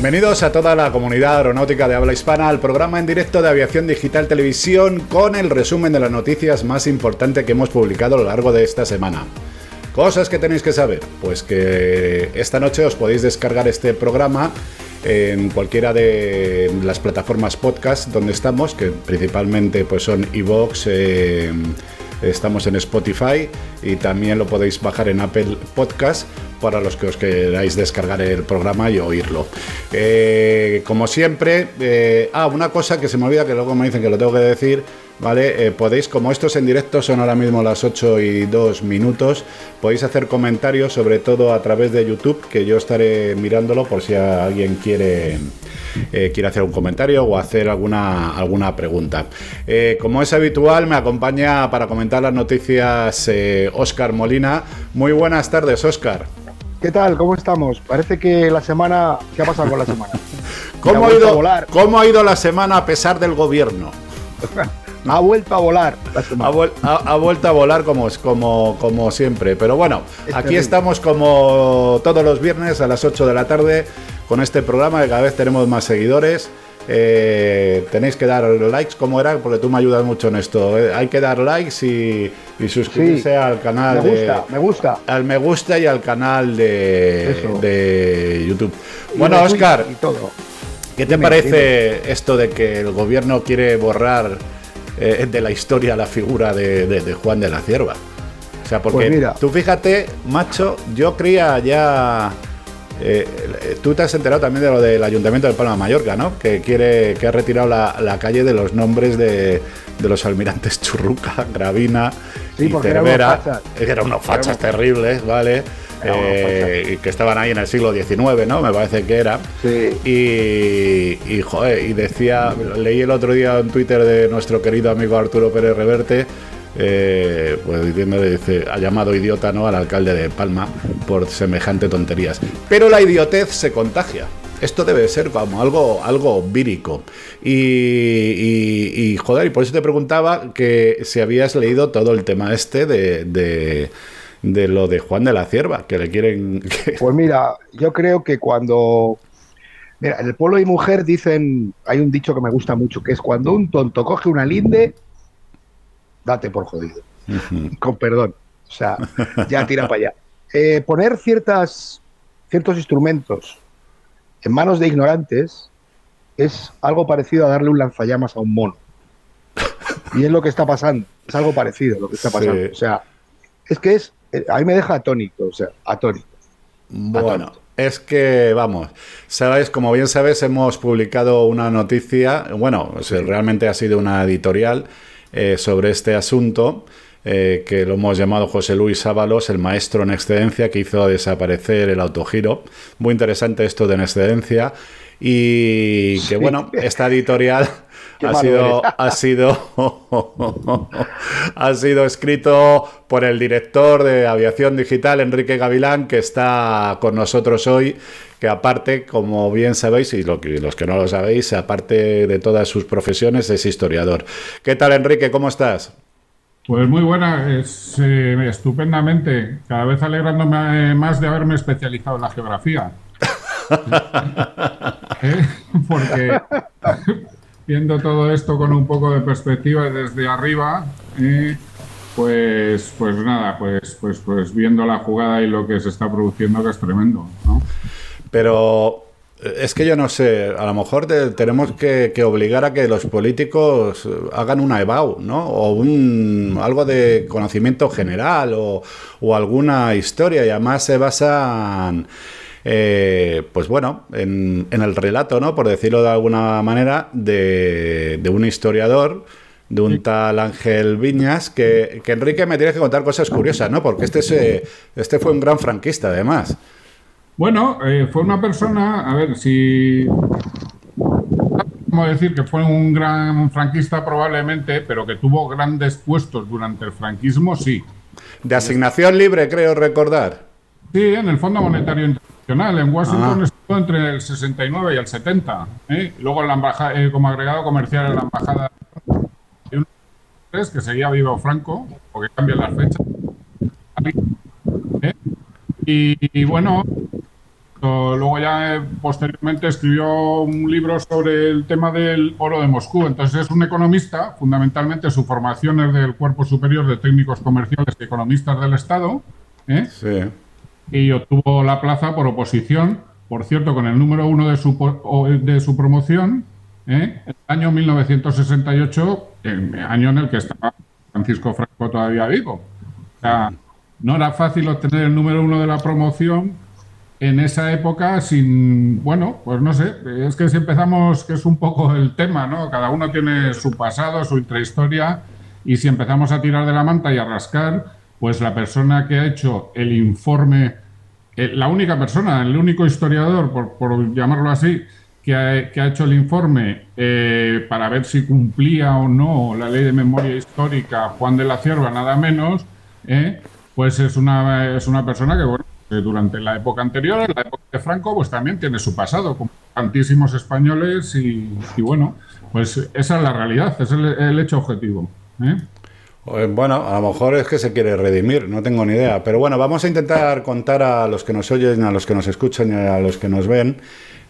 Bienvenidos a toda la comunidad aeronáutica de habla hispana al programa en directo de Aviación Digital Televisión con el resumen de las noticias más importantes que hemos publicado a lo largo de esta semana. Cosas que tenéis que saber, pues que esta noche os podéis descargar este programa en cualquiera de las plataformas podcast donde estamos, que principalmente pues son iVoox, eh, estamos en Spotify y también lo podéis bajar en Apple Podcast para los que os queráis descargar el programa y oírlo. Eh, como siempre, eh, ah, una cosa que se me olvida que luego me dicen que lo tengo que decir. ¿Vale? Eh, podéis, como estos en directo son ahora mismo las 8 y 2 minutos, podéis hacer comentarios, sobre todo a través de YouTube, que yo estaré mirándolo por si alguien quiere, quiere hacer un comentario o hacer alguna, alguna pregunta. como es habitual, me acompaña para comentar las noticias Oscar Molina. Muy buenas tardes, Oscar. ¿Qué tal? ¿Cómo estamos? Parece que la semana. ¿Qué ha pasado con la semana? ¿Cómo, ha ido, ¿Cómo ha ido la semana a pesar del gobierno? ha vuelto a volar la semana. Ha, vuelto a volar como, como, como siempre. Pero bueno, aquí estamos como todos los viernes a las 8 de la tarde con este programa que cada vez tenemos más seguidores. Eh, tenéis que dar likes, ¿cómo era? Porque tú me ayudas mucho en esto. Eh, hay que dar likes y, suscribirse al canal me gusta, me gusta. Al me gusta y al canal de, YouTube. bueno, Oscar, ¿qué te parece esto de que el gobierno quiere borrar eh, de la historia la figura de, Juan de la Cierva? O sea, porque pues tú fíjate, macho, yo creía ya eh, tú te has enterado también de lo del Ayuntamiento de Palma de Mallorca, ¿no? Que quiere, que ha retirado la, calle de los nombres de, los almirantes Churruca, Gravina y Cervera. Eran unos fachas terribles, ¿vale? Eh, que estaban ahí en el siglo XIX, ¿no? Me parece que era. Sí. Y, y, joder, y decía, leí el otro día en Twitter de nuestro querido amigo Arturo Pérez Reverte eh, pues diciendo, ha llamado idiota ¿no? al alcalde de Palma por semejante tonterías. Pero la idiotez se contagia. Esto debe ser como algo, algo vírico. Y, joder, y por eso te preguntaba que si habías leído todo el tema este de, de, lo de Juan de la Cierva, que le quieren... Pues mira, yo creo que cuando... Mira, en el pueblo y mujer dicen, hay un dicho que me gusta mucho, que es cuando un tonto coge una linde, date por jodido. Con perdón. O sea, ya tira para allá. Eh, poner ciertas, ciertos instrumentos en manos de ignorantes es algo parecido a darle un lanzallamas a un mono. Y es lo que está pasando. Es algo parecido lo que está pasando. O sea, es que es. Eh, a mí me deja atónito, o sea, atónito. Bueno. Es que, vamos, sabéis, como bien sabes, hemos publicado una noticia, bueno, realmente ha sido una editorial eh, sobre este asunto. Eh, que lo hemos llamado José Luis Ábalos, el maestro en excedencia que hizo desaparecer el autogiro. Muy interesante esto de en excedencia. Y que bueno, esta editorial ha sido, ha sido, ha sido escrito por el director de aviación digital, Enrique Gavilán, que está con nosotros hoy que aparte, como bien sabéis, y los que no lo sabéis, aparte de todas sus profesiones, es historiador. ¿Qué tal, Enrique? ¿Cómo estás? Pues muy buena, es, eh, estupendamente. Cada vez alegrándome más de haberme especializado en la geografía. ¿Eh? Porque viendo todo esto con un poco de perspectiva desde arriba, pues, pues nada, pues, pues, pues viendo la jugada y lo que se está produciendo, que es tremendo. ¿no? Pero eh, es que yo no sé, a lo mejor tenemos que, obligar a que los políticos hagan una EBAU, ¿no? O un, algo de conocimiento general o, alguna historia y además se basan, eh, pues bueno, en, el relato, ¿no? Por decirlo de alguna manera, de, un historiador de un tal Ángel Viñas, que, Enrique me tiene que contar cosas curiosas, ¿no? Porque este, este fue un gran franquista, además. Bueno, eh, fue una persona, a ver, si... ¿Cómo decir que fue un gran franquista probablemente, pero que tuvo grandes puestos durante el franquismo, sí. De asignación libre, creo recordar. Sí, en el Fondo Monetario Internacional. En Washington ah. estuvo entre el 69 y el 70. ¿eh? Luego en la embajada, eh, como agregado comercial en la embajada que seguía vivo Franco, porque cambian las fechas. ¿eh? y, bueno, luego ya posteriormente escribió un libro sobre el tema del oro de Moscú. Entonces es un economista, fundamentalmente su formación es del Cuerpo Superior de Técnicos Comerciales y Economistas del Estado. Sí. Y obtuvo la plaza por oposición, por cierto, con el número uno de su, de su promoción, ¿eh? el año 1968, el año en el que estaba Francisco Franco todavía vivo. O sea, no era fácil obtener el número uno de la promoción en esa época sin, bueno, pues no sé, es que si empezamos, que es un poco el tema, ¿no? Cada uno tiene su pasado, su intrahistoria, y si empezamos a tirar de la manta y a rascar, pues la persona que ha hecho el informe, eh, la única persona, el único historiador, por, llamarlo así, que ha, hecho el informe eh, para ver si cumplía o no la ley de memoria histórica, Juan de la Cierva, nada menos, eh, pues es una, es una persona que, bueno, durante la época anterior, en la época de Franco, pues también tiene su pasado, como tantísimos españoles y, bueno, pues esa es la realidad, es el, hecho objetivo. Pues bueno, a lo mejor es que se quiere redimir, no tengo ni idea. Pero bueno, vamos a intentar contar a los que nos oyen, a los que nos escuchan y a los que nos ven,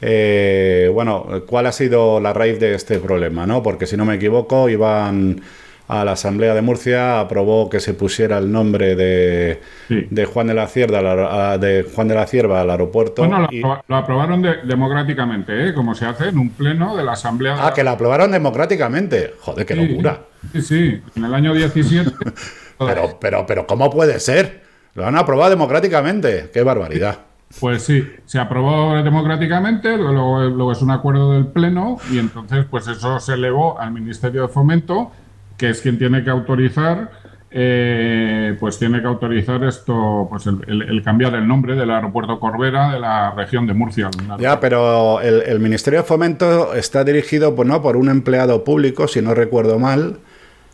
eh, bueno, cuál ha sido la raíz de este problema, ¿no? Porque si no me equivoco, iban a la Asamblea de Murcia aprobó que se pusiera el nombre de, de Juan de la Cierva de Juan de la Cierva al aeropuerto. Bueno, lo, aprobaron democráticamente, ¿eh? como se hace en un pleno de la Asamblea. Ah, que la aprobaron democráticamente. Joder, qué locura. Sí, sí, en el año 17. pero, pero, pero, ¿cómo puede ser? Lo han aprobado democráticamente. Qué barbaridad. Pues sí, se aprobó democráticamente, luego, luego, es un acuerdo del Pleno y entonces pues eso se elevó al Ministerio de Fomento que es quien tiene que autorizar, eh, pues tiene que autorizar esto, pues el, cambiar el nombre del aeropuerto Corbera de la región de Murcia. Ya, pero el, Ministerio de Fomento está dirigido pues, ¿no? por un empleado público, si no recuerdo mal.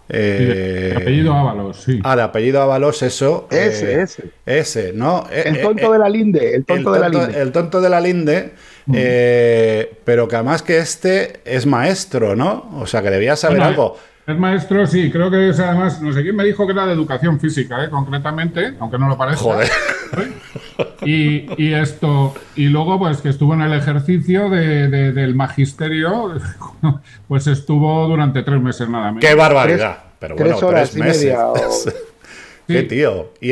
Eh, de apellido Ábalos, sí. Ah, de apellido Ábalos, eso. Ese, eh, ese. Ese, ¿no? El tonto de la Linde, el tonto, de la Linde. El tonto de la Linde, pero que además que este es maestro, ¿no? O sea, que debía saber algo. Es maestro, sí, creo que es además, no sé quién me dijo que era de educación física, ¿eh? concretamente, aunque no lo parezca. Joder. Y, esto, y luego pues que estuvo en el ejercicio del magisterio, pues estuvo durante tres meses nada menos. ¡Qué barbaridad! Pero bueno, tres horas meses. Qué tío. Y,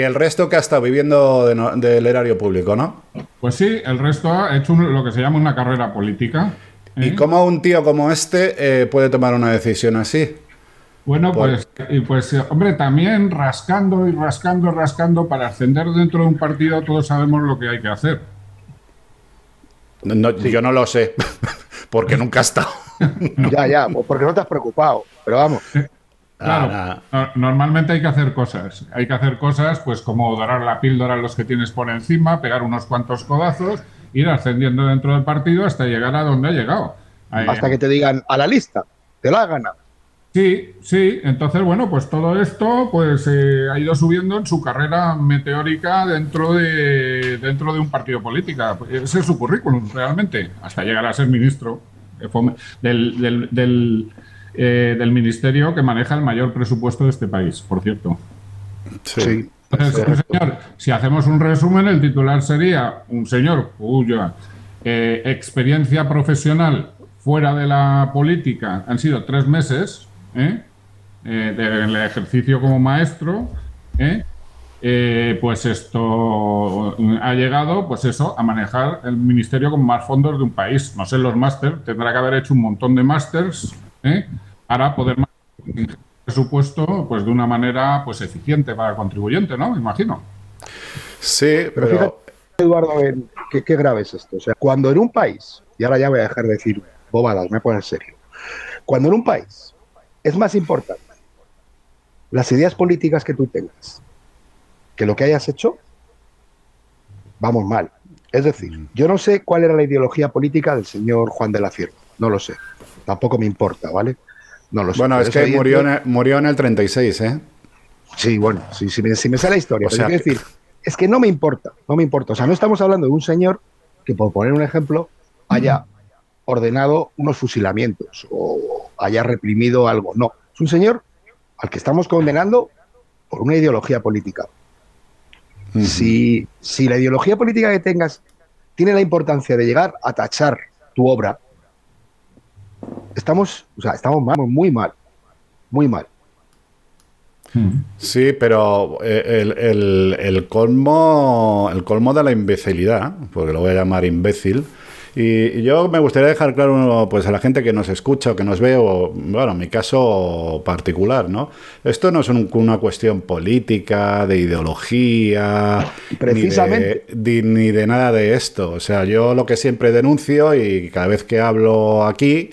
el resto que ha estado viviendo del erario público, ¿no? Pues sí, el resto ha hecho lo que se llama una carrera política. ¿Y cómo un tío como este eh, puede tomar una decisión así? Bueno, pues, pues, hombre, también rascando y rascando, rascando, para ascender dentro de un partido todos sabemos lo que hay que hacer. Yo no lo sé, porque nunca he estado. ya, ya, pues porque no te has preocupado, pero vamos. Claro, normalmente hay que hacer cosas. Hay que hacer cosas, pues como dorar la píldora a los que tienes por encima, pegar unos cuantos codazos ir ascendiendo dentro del partido hasta llegar a donde ha llegado. Hasta que te digan a la lista, te la ha ganado. Sí, sí. Entonces, bueno, pues todo esto pues eh, ha ido subiendo en su carrera meteórica dentro de, dentro de un partido político. Ese es su currículum, realmente, hasta llegar a ser ministro del, del, eh, del ministerio que maneja el mayor presupuesto de este país, por cierto. Sí si hacemos un resumen, el titular sería un señor cuya eh, experiencia profesional fuera de la política han sido tres meses ¿eh? Eh, del ejercicio como maestro, pues esto ha llegado, pues eso, a manejar el ministerio con más fondos de un país. No sé, los máster, tendrá que haber hecho un montón de másters para poder presupuesto pues de una manera pues eficiente para el contribuyente, ¿no? Me imagino. Sí, pero, fíjate, Eduardo, qué, qué grave es esto. O sea, cuando en un país, y ahora ya voy a dejar de decir bobadas, me poner serio. Cuando en un país es más importante las ideas políticas que tú tengas que lo que hayas hecho, vamos mal. Es decir, mm. yo no sé cuál era la ideología política del señor Juan de la Cierva, no lo sé. Tampoco me importa, ¿vale? No lo sé. Bueno, es que murió, en el, murió en el 36, ¿eh? Sí, bueno, sí, si, me, sale la historia. O decir, es que no me importa, no me importa. O sea, no estamos hablando de un señor que, por poner un ejemplo, haya ordenado unos fusilamientos o haya reprimido algo. No, es un señor al que estamos condenando por una ideología política. si, si la ideología política que tengas tiene la importancia de llegar a tachar tu obra, estamos, o sea, estamos mal, muy mal, muy mal. Sí, pero eh, el, colmo, el colmo de la imbecilidad, porque lo voy a llamar imbécil, y, yo me gustaría dejar claro pues a la gente que nos escucha o que nos ve, o bueno, en mi caso particular, ¿no? Esto no es una cuestión política, de ideología, Precisamente. Ni, de, nada de esto. O sea, yo lo que siempre denuncio y cada vez que hablo aquí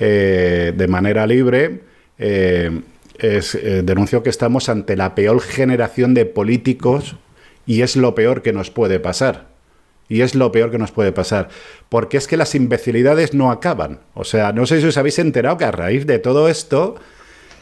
eh, de manera libre, eh, es, eh, denuncio que estamos ante la peor generación de políticos y es lo peor que nos puede pasar. Y es lo peor que nos puede pasar. Porque es que las imbecilidades no acaban. O sea, no sé si os habéis enterado que a raíz de todo esto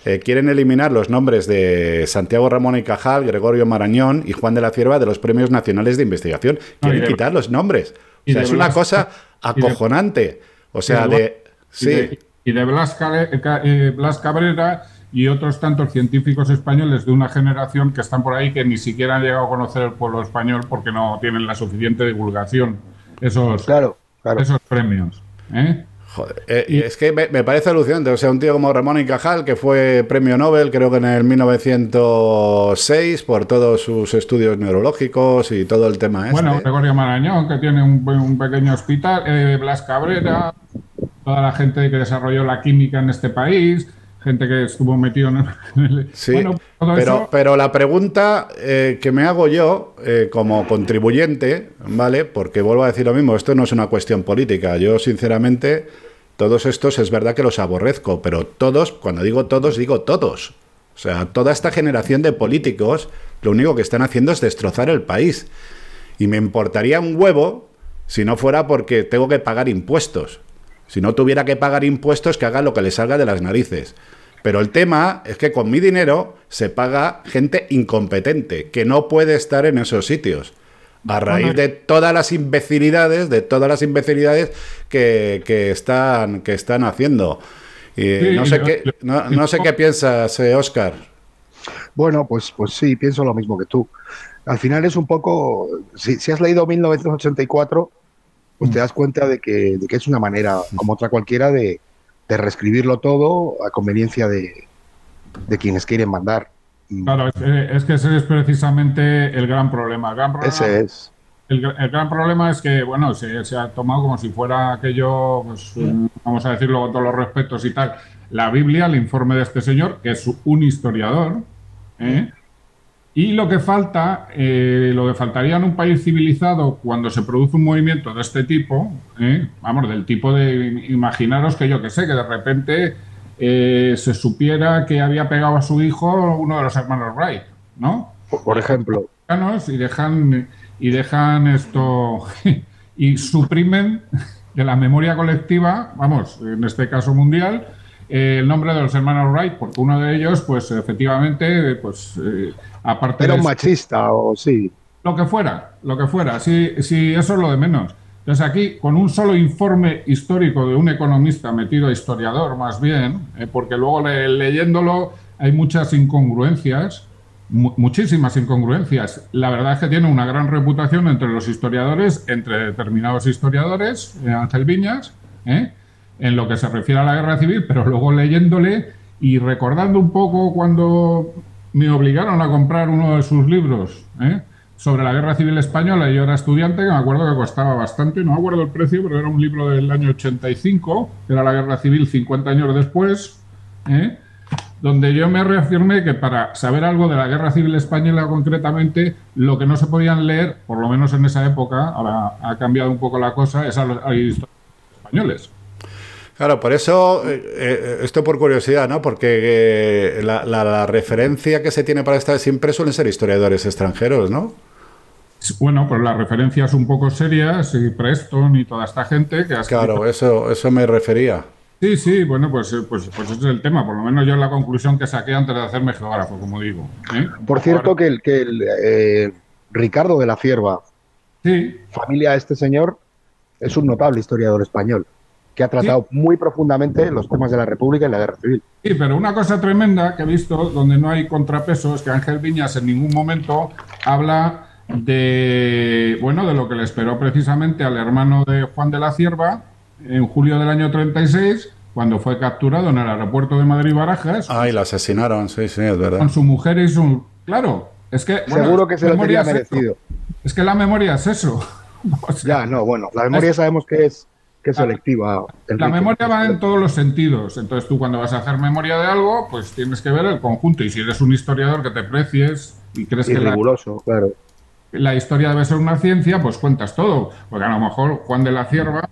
eh, quieren eliminar los nombres de Santiago Ramón y Cajal, Gregorio Marañón y Juan de la Cierva de los premios nacionales de investigación. Quieren quitar los nombres. O sea, es una cosa acojonante. O sea, de... sí. Y de, Blas, eh, Blas Cabrera y otros tantos científicos españoles de una generación que están por ahí que ni siquiera han llegado a conocer el pueblo español porque no tienen la suficiente divulgación esos, claro, esos premios. ¿eh? Joder, eh, es que me, parece alucinante. O sea, un tío como Ramón y Cajal, que fue premio Nobel, creo que en el 1906, por todos sus estudios neurológicos y todo el tema este. Bueno, Gregorio Marañón, que tiene un, pequeño hospital, eh, Blas Cabrera, toda la gente que desarrolló la química en este país gente que estuvo metido en el... Sí, pero, pero la pregunta eh, que me hago yo eh, como contribuyente, ¿vale? Porque vuelvo a decir lo mismo, esto no es una cuestión política. Yo, sinceramente, todos estos es verdad que los aborrezco, pero todos, cuando digo todos, digo todos. O sea, toda esta generación de políticos lo único que están haciendo es destrozar el país. Y me importaría un huevo si no fuera porque tengo que pagar impuestos. Si no tuviera que pagar impuestos, que haga lo que le salga de las narices. Pero el tema es que con mi dinero se paga gente incompetente, que no puede estar en esos sitios. A raíz de todas las imbecilidades, de todas las imbecilidades que, están, que están haciendo. Y no sé, qué, no, sé qué piensas, Oscar. Eh, bueno, pues, pues sí, pienso lo mismo que tú. Al final es un poco, si, si has leído 1984, pues te das cuenta de que, es una manera, como otra cualquiera, de, reescribirlo todo a conveniencia de, quienes quieren mandar. Claro, es, que ese es precisamente el gran problema. El gran problema ese es. El, gran problema es que, bueno, se, ha tomado como si fuera aquello, pues, vamos a decirlo con todos los respetos y tal, la Biblia, el informe de este señor, que es un historiador, ¿eh? Y lo que falta, eh, lo que faltaría en un país civilizado cuando se produce un movimiento de este tipo, eh, vamos, del tipo de, imaginaros que yo que sé, que de repente eh, se supiera que había pegado a su hijo uno de los hermanos Wright, ¿no? Por ejemplo. Y dejan, y dejan esto, y suprimen de la memoria colectiva, vamos, en este caso mundial, el nombre de los hermanos Wright, porque uno de ellos, pues efectivamente, pues aparte era un machista o sí. Lo que fuera, lo que fuera, sí, sí, eso es lo de menos. Entonces aquí, con un solo informe histórico de un economista metido historiador, más bien, eh, porque luego leyéndolo hay muchas incongruencias, muchísimas incongruencias. La verdad es que tiene una gran reputación entre los historiadores, entre determinados historiadores, eh, Ángel Viñas, eh, en lo que se refiere a la guerra civil, pero luego leyéndole y recordando un poco cuando me obligaron a comprar uno de sus libros ¿eh? sobre la guerra civil española. Yo era estudiante, me acuerdo que costaba bastante, no me acuerdo el precio, pero era un libro del año 85, que era la guerra civil 50 años después, ¿eh? donde yo me reafirmé que para saber algo de la guerra civil española concretamente, lo que no se podían leer, por lo menos en esa época, ahora ha cambiado un poco la cosa, es a los españoles. Claro, por eso, eh, eh, esto por curiosidad, ¿no? Porque eh, la, referencia que se tiene para esta siempre suelen ser historiadores extranjeros, ¿no? Bueno, pues las referencias un poco serias, y Preston y toda esta gente que Claro, eso, eso me refería. Sí, sí, bueno, pues, pues, pues, ese es el tema. Por lo menos yo la conclusión que saqué antes de hacerme geógrafo, como digo. Por cierto, que el, que el Ricardo de la Cierva, sí. familia de este señor, es un notable historiador español que ha tratado muy profundamente los temas de la República y la guerra civil. Sí, pero una cosa tremenda que he visto, donde no hay contrapeso, es que Ángel Viñas en ningún momento habla de, bueno, de lo que le esperó precisamente al hermano de Juan de la Cierva en julio del año 36, cuando fue capturado en el aeropuerto de Madrid-Barajas. Ah, y lo asesinaron, sí, sí, es verdad. Con su mujer y su... Claro, es que... Seguro que se lo tenía merecido. Es, que la memoria es eso. ya, no, bueno, la memoria sabemos que es que selectiva. La memoria va en todos los sentidos. Entonces tú cuando vas a hacer memoria de algo, pues tienes que ver el conjunto. Y si eres un historiador que te precies y crees que riguroso, claro. la historia debe ser una ciencia, pues cuentas todo. Porque a lo mejor Juan de la Cierva,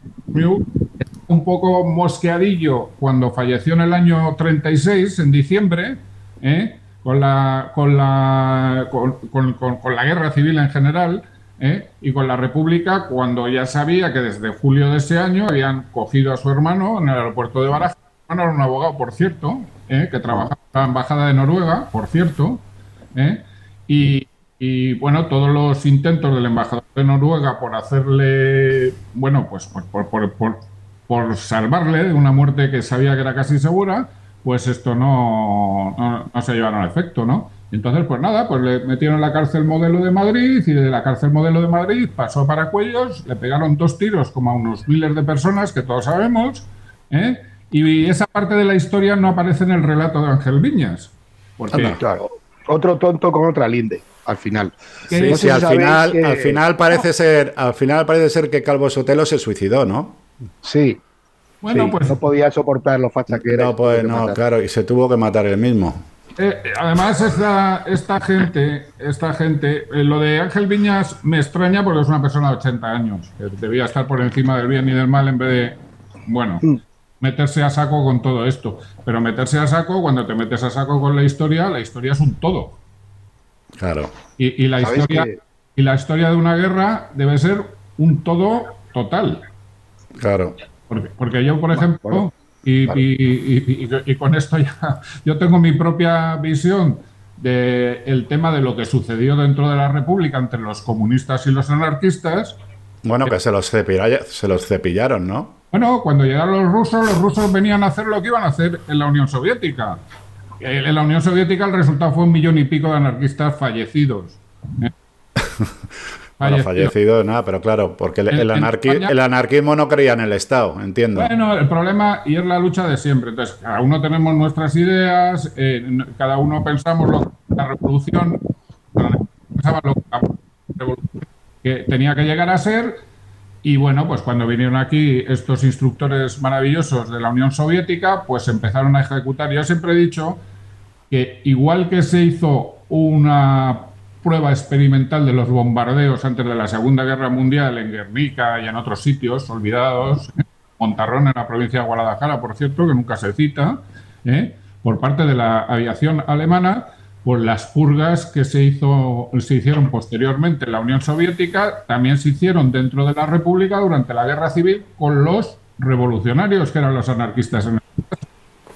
un poco mosqueadillo cuando falleció en el año 36, en diciembre, ¿eh? con, la, con, la, con la guerra civil en general ¿eh? y con la República cuando ya sabía que desde julio de ese año habían cogido a su hermano en el aeropuerto de Barajas. Hermano era un abogado, por cierto, ¿eh? que trabajaba en la Embajada de Noruega, por cierto, ¿eh? y, bueno, todos los intentos del embajador de Noruega por hacerle, bueno, pues por, salvarle de una muerte que sabía que era casi segura, pues esto no, no se llevaron a efecto, ¿no? Entonces, pues nada, pues le metieron en la cárcel modelo de Madrid y de la cárcel modelo de Madrid pasó para Cuellos, le pegaron dos tiros como a unos miles de personas, que todos sabemos, ¿eh? y esa parte de la historia no aparece en el relato de Ángel Viñas. Porque, claro, otro tonto con otra linde, al final. Sí, sí, al final, al final parece ser, al final parece ser que Calvo Sotelo se suicidó, ¿no? Sí. Bueno, pues no podía soportar lo facha que era. No, pues no, claro, y se tuvo que matar él mismo. Eh, además, esta, esta gente, esta gente, eh, lo de Ángel Viñas me extraña porque es una persona de 80 años, que debía estar por encima del bien y del mal en vez de, bueno, mm. meterse a saco con todo esto. Pero meterse a saco, cuando te metes a saco con la historia, la historia es un todo. Claro. Y, la, historia, y la historia de una guerra debe ser un todo total. Claro. Porque, porque yo, por ejemplo, y, con esto ya yo tengo mi propia visión del el tema de lo que sucedió dentro de la República entre los comunistas y los anarquistas. Bueno, que se los, se los cepillaron, ¿no? Bueno, cuando llegaron los rusos, los rusos venían a hacer lo que iban a hacer en la Unión Soviética. En la Unión Soviética el resultado fue un millón y pico de anarquistas fallecidos. Bueno, fallecido, nada, pero claro, porque el, el, anarquismo no creía en el Estado, entiendo. Bueno, el problema, y es la lucha de siempre. Entonces, cada uno tenemos nuestras ideas, eh, cada uno pensamos lo que la revolución, pensaba lo que tenía que llegar a ser, y bueno, pues cuando vinieron aquí estos instructores maravillosos de la Unión Soviética, pues empezaron a ejecutar. Yo siempre he dicho que igual que se hizo una prueba experimental de los bombardeos antes de la Segunda Guerra Mundial en Guernica y en otros sitios olvidados, Montarrón en la provincia de Guadalajara, por cierto, que nunca se cita, ¿eh? por parte de la aviación alemana, por las purgas que se, hizo, se hicieron posteriormente en la Unión Soviética, también se hicieron dentro de la República durante la Guerra Civil con los revolucionarios, que eran los anarquistas en el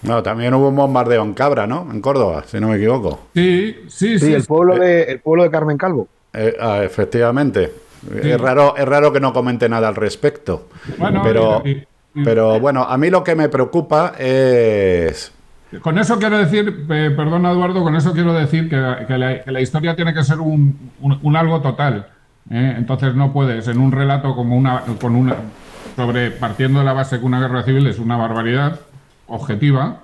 no, también hubo un bombardeo en Cabra, ¿no? En Córdoba, si no me equivoco. Sí, sí, sí. el, pueblo de, el pueblo de Carmen Calvo. Eh, ah, efectivamente. Es, raro, es raro que no comente nada al respecto. Bueno, pero, pero bueno, a mí lo que me preocupa es... Con eso quiero decir, perdón Eduardo, con eso quiero decir que, la, historia tiene que ser un, algo total. ¿eh? Entonces no puedes, en un relato como una, con una, sobre partiendo de la base que una guerra civil es una barbaridad, objetiva,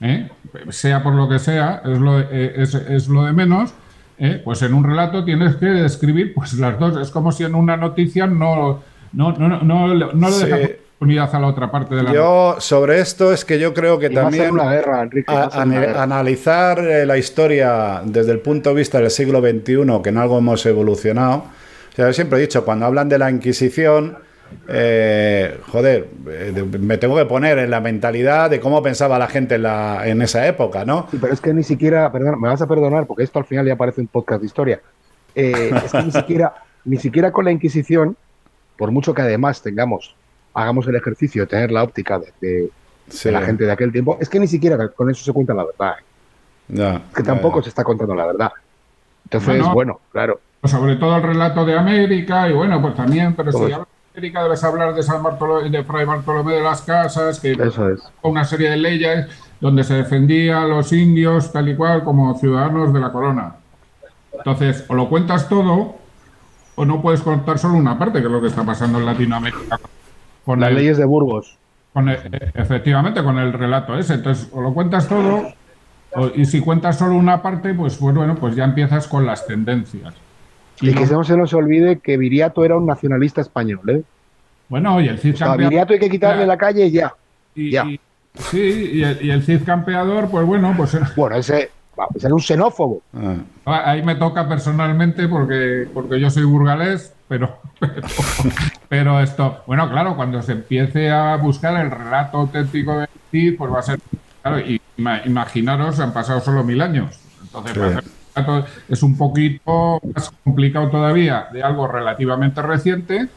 ¿eh? sea por lo que sea, es lo, eh, es, lo de menos, ¿eh? pues en un relato tienes que describir pues las dos. Es como si en una noticia no, no, no, no, no le dejas unidad a la otra parte de la Yo sobre esto es que yo creo que también una guerra, Enrique, analizar la historia desde el punto de vista del siglo XXI, que en algo hemos evolucionado. O sea, yo siempre he dicho, cuando hablan de la Inquisición, eh, joder, eh, me tengo que poner en la mentalidad de cómo pensaba la gente en, la, en esa época, ¿no? Sí, pero es que ni siquiera, perdón, me vas a perdonar porque esto al final ya parece un podcast de historia. Eh, es que ni siquiera, ni siquiera con la Inquisición, por mucho que además tengamos, hagamos el ejercicio de tener la óptica de, la gente de aquel tiempo, es que ni siquiera con eso se cuenta la verdad. ¿eh? que tampoco se está contando la verdad. Entonces, bueno, claro. Sobre todo el relato de América y bueno, pues también, pero si debes hablar de San Bartolomé, de Fray Bartolomé de las Casas, que es. una serie de leyes donde se defendía a los indios tal y cual como ciudadanos de la corona. Entonces, o lo cuentas todo o no puedes contar solo una parte, que es lo que está pasando en Latinoamérica. Con las leyes de Burgos. Con efectivamente, con el relato ese. Entonces, o lo cuentas todo, y si cuentas solo una parte, pues, pues bueno, pues ya empiezas con las tendencias. Y, que no se nos olvide que Viriato era un nacionalista español, ¿eh? Bueno, y el Cid campeador. Viriato hay que quitarle la calle ya. ya. sí, y el, y el Cid campeador, pues bueno, pues. Bueno, ese era un xenófobo. Ah, ahí me toca personalmente porque, porque yo soy burgalés, pero, pero, esto, bueno, claro, cuando se empiece a buscar el relato auténtico de Cid, pues va a ser, claro, y, imaginaros, han pasado solo mil años. Entonces, es un poquito más complicado todavía de algo relativamente reciente,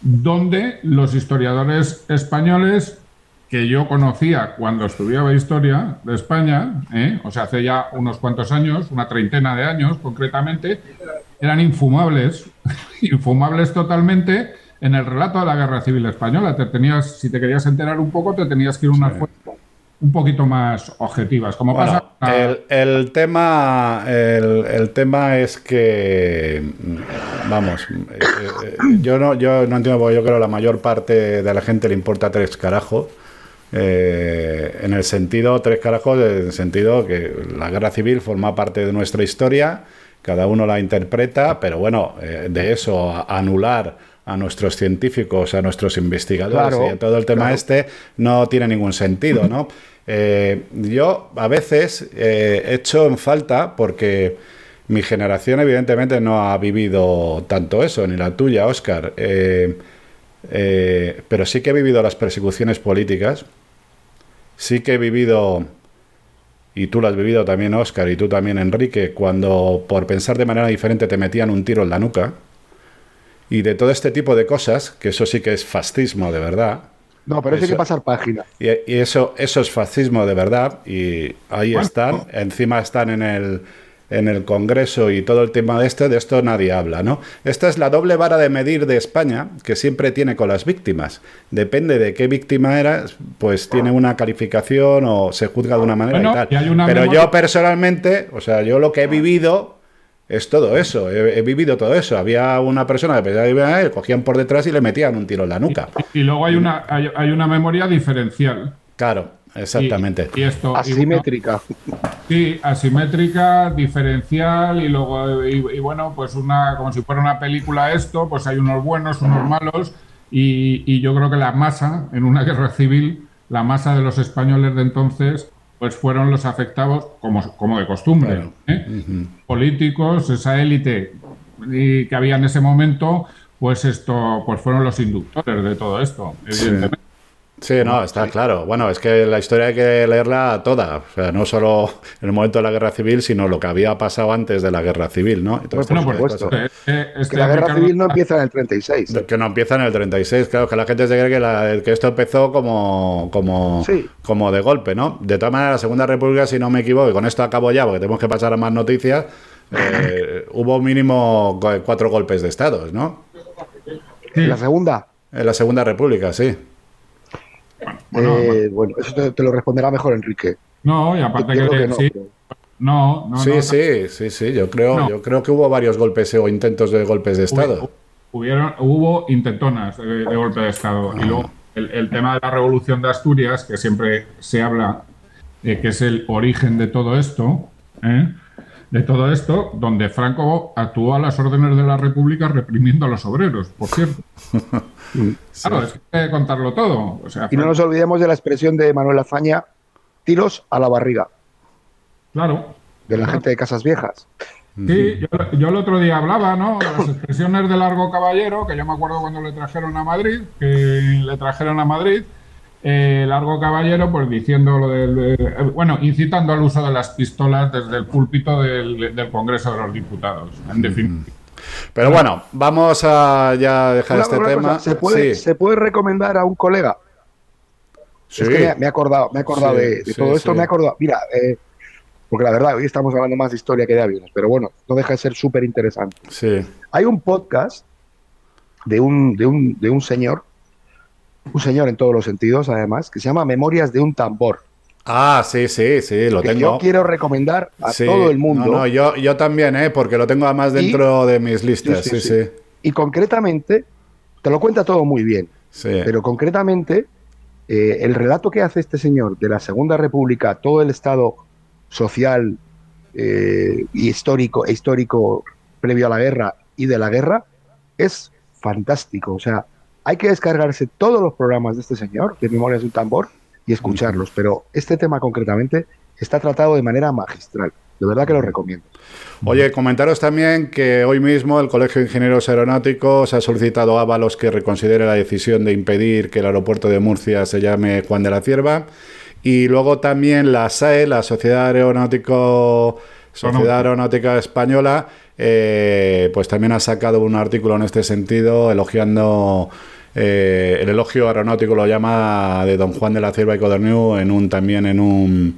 donde los historiadores españoles que yo conocía cuando estudiaba historia de España, ¿eh? o sea, hace ya unos cuantos años, una treintena de años concretamente, eran infumables, infumables totalmente en el relato de la Guerra Civil Española. Te tenías, si te querías enterar un poco, te tenías que ir a unas fuentes un poquito más objetivas. Como pasa el, tema, el, tema es que, vamos, eh, eh, yo no, yo no entiendo porque yo creo que la mayor parte de la gente le importa tres carajos eh, en el sentido, tres carajos, en el sentido que la guerra civil forma parte de nuestra historia, cada uno la interpreta, pero bueno, eh, de eso anular a nuestros científicos, a nuestros investigadores y a todo el tema este no tiene ningún sentido, ¿no? Eh, yo a veces he hecho en falta porque mi generación evidentemente no ha vivido tanto eso, ni la tuya, Oscar, pero sí que he vivido las persecuciones políticas sí que he vivido, y tú lo has vivido también, Oscar, y tú también, Enrique, cuando por pensar de manera diferente te metían un tiro en la nuca, y de todo este tipo de cosas, que eso sí que es fascismo de verdad. No, pero eso, hay que pasar página. Y, eso, eso es fascismo de verdad, y ahí están, encima están en el en el Congreso y todo el tema de este, de esto nadie habla, ¿no? Esta es la doble vara de medir de España que siempre tiene con las víctimas. Depende de qué víctima eras, pues tiene una calificación o se juzga de una manera y tal. Pero yo personalmente, o sea, yo lo que he vivido es todo eso, he, vivido todo eso. Había una persona que pensaba que cogían por detrás y le metían un tiro en la nuca. Y, luego hay una, hay una memoria diferencial. Claro. Exactamente. Y, esto, asimétrica. sí, asimétrica, diferencial y luego, y, bueno, pues una, como si fuera una película esto, pues hay unos buenos, unos malos y, yo creo que la masa, en una guerra civil, la masa de los españoles de entonces, pues fueron los afectados como, como de costumbre. ¿eh? Políticos, esa élite que había en ese momento, pues esto, pues fueron los inductores de todo esto, evidentemente. Sí, no, está claro. Bueno, es que la historia hay que leerla toda, o sea, no solo en el momento de la guerra civil, sino lo que había pasado antes de la guerra civil, ¿no? Entonces, por supuesto. Es que la guerra civil no empieza en el 36. Que no empieza en el 36, claro, que la gente se cree que, la, que esto empezó como, como, como de golpe, ¿no? De todas maneras, la Segunda República, si no me equivoco, y con esto acabo ya, porque tenemos que pasar a más noticias, eh, hubo mínimo cuatro golpes de estados, ¿no? ¿En la Segunda? En la Segunda República, sí. Eh, bueno, eso te, lo responderá mejor Enrique. No, y aparte que, no, sí. No, no, sí, sí, sí, sí, yo creo, yo creo que hubo varios golpes o intentos de golpes de Estado. Hubo, hubo intentonas de, golpe de Estado. Y luego el, tema de la revolución de Asturias, que siempre se habla de que es el origen de todo esto, ¿eh? de todo esto, donde Franco actuó a las órdenes de la República reprimiendo a los obreros, por cierto. Claro, es que hay que contarlo todo. y no nos olvidemos de la expresión de Manuel Azaña, tiros a la barriga. Claro. De la gente de Casas Viejas. Sí, yo, el otro día hablaba, ¿no? De las expresiones de Largo Caballero, que yo me acuerdo cuando le trajeron a Madrid, que le trajeron a Madrid, eh, Largo Caballero, pues diciendo lo del. bueno, incitando al uso de las pistolas desde el púlpito del, Congreso de los Diputados, en definitiva. Pero bueno, vamos a ya dejar este tema. ¿se, puede, ¿Se puede recomendar a un colega? Sí. Es que me, he acordado, me he acordado de, todo esto, me he acordado. Mira, eh, porque la verdad, hoy estamos hablando más de historia que de aviones, pero bueno, no deja de ser súper interesante. Sí. Hay un podcast de un, de, un, de un señor, un señor en todos los sentidos, además, que se llama Memorias de un tambor. Ah, sí, sí, sí, lo tengo. Yo quiero recomendar a todo el mundo. No, no, yo, yo también, ¿eh? porque lo tengo además dentro de mis listas. Sí sí, Y concretamente, te lo cuenta todo muy bien. Pero concretamente, eh, el relato que hace este señor de la Segunda República, todo el estado social eh, y histórico, e histórico previo a la guerra y de la guerra, es fantástico. O sea, hay que descargarse todos los programas de este señor, de Memorias de un Tambor, y escucharlos. Pero este tema concretamente está tratado de manera magistral. De verdad que lo recomiendo. Oye, comentaros también que hoy mismo el Colegio de Ingenieros Aeronáuticos ha solicitado a Ábalos que reconsidere la decisión de impedir que el aeropuerto de Murcia se llame Juan de la Cierva. Y luego también la SAE, la Sociedad Aeronáutico Sociedad Aeronáutica Española, eh, pues también ha sacado un artículo en este sentido elogiando eh, el elogio aeronáutico lo llama de Don Juan de la Cierva y Coderniu en un también en un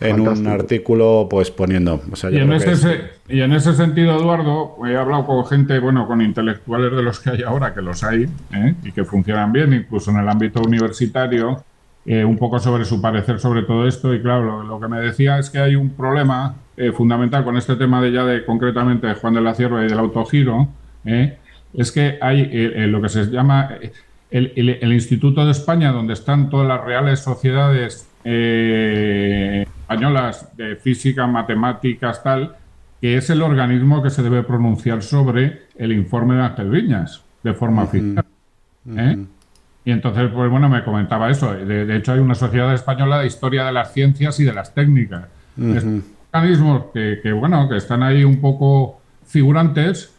en un artículo pues poniendo. y, en ese, y, en ese, sentido, Eduardo, he hablado con gente, bueno, con intelectuales de los que hay ahora, que los hay, ¿eh? y que funcionan bien, incluso en el ámbito universitario, eh, un poco sobre su parecer sobre todo esto. Y claro, lo, que me decía es que hay un problema fundamental con este tema de ya de concretamente de Juan de la Cierva y del autogiro, ¿eh? Es que hay eh, eh, lo que se llama eh, el, Instituto de España, donde están todas las reales sociedades españolas de física, matemáticas, tal, que es el organismo que se debe pronunciar sobre el informe de Ángel Viñas, de forma oficial. Y entonces, pues bueno, me comentaba eso. De, hecho, hay una sociedad española de historia de las ciencias y de las técnicas. organismos que, que, bueno, que están ahí un poco figurantes,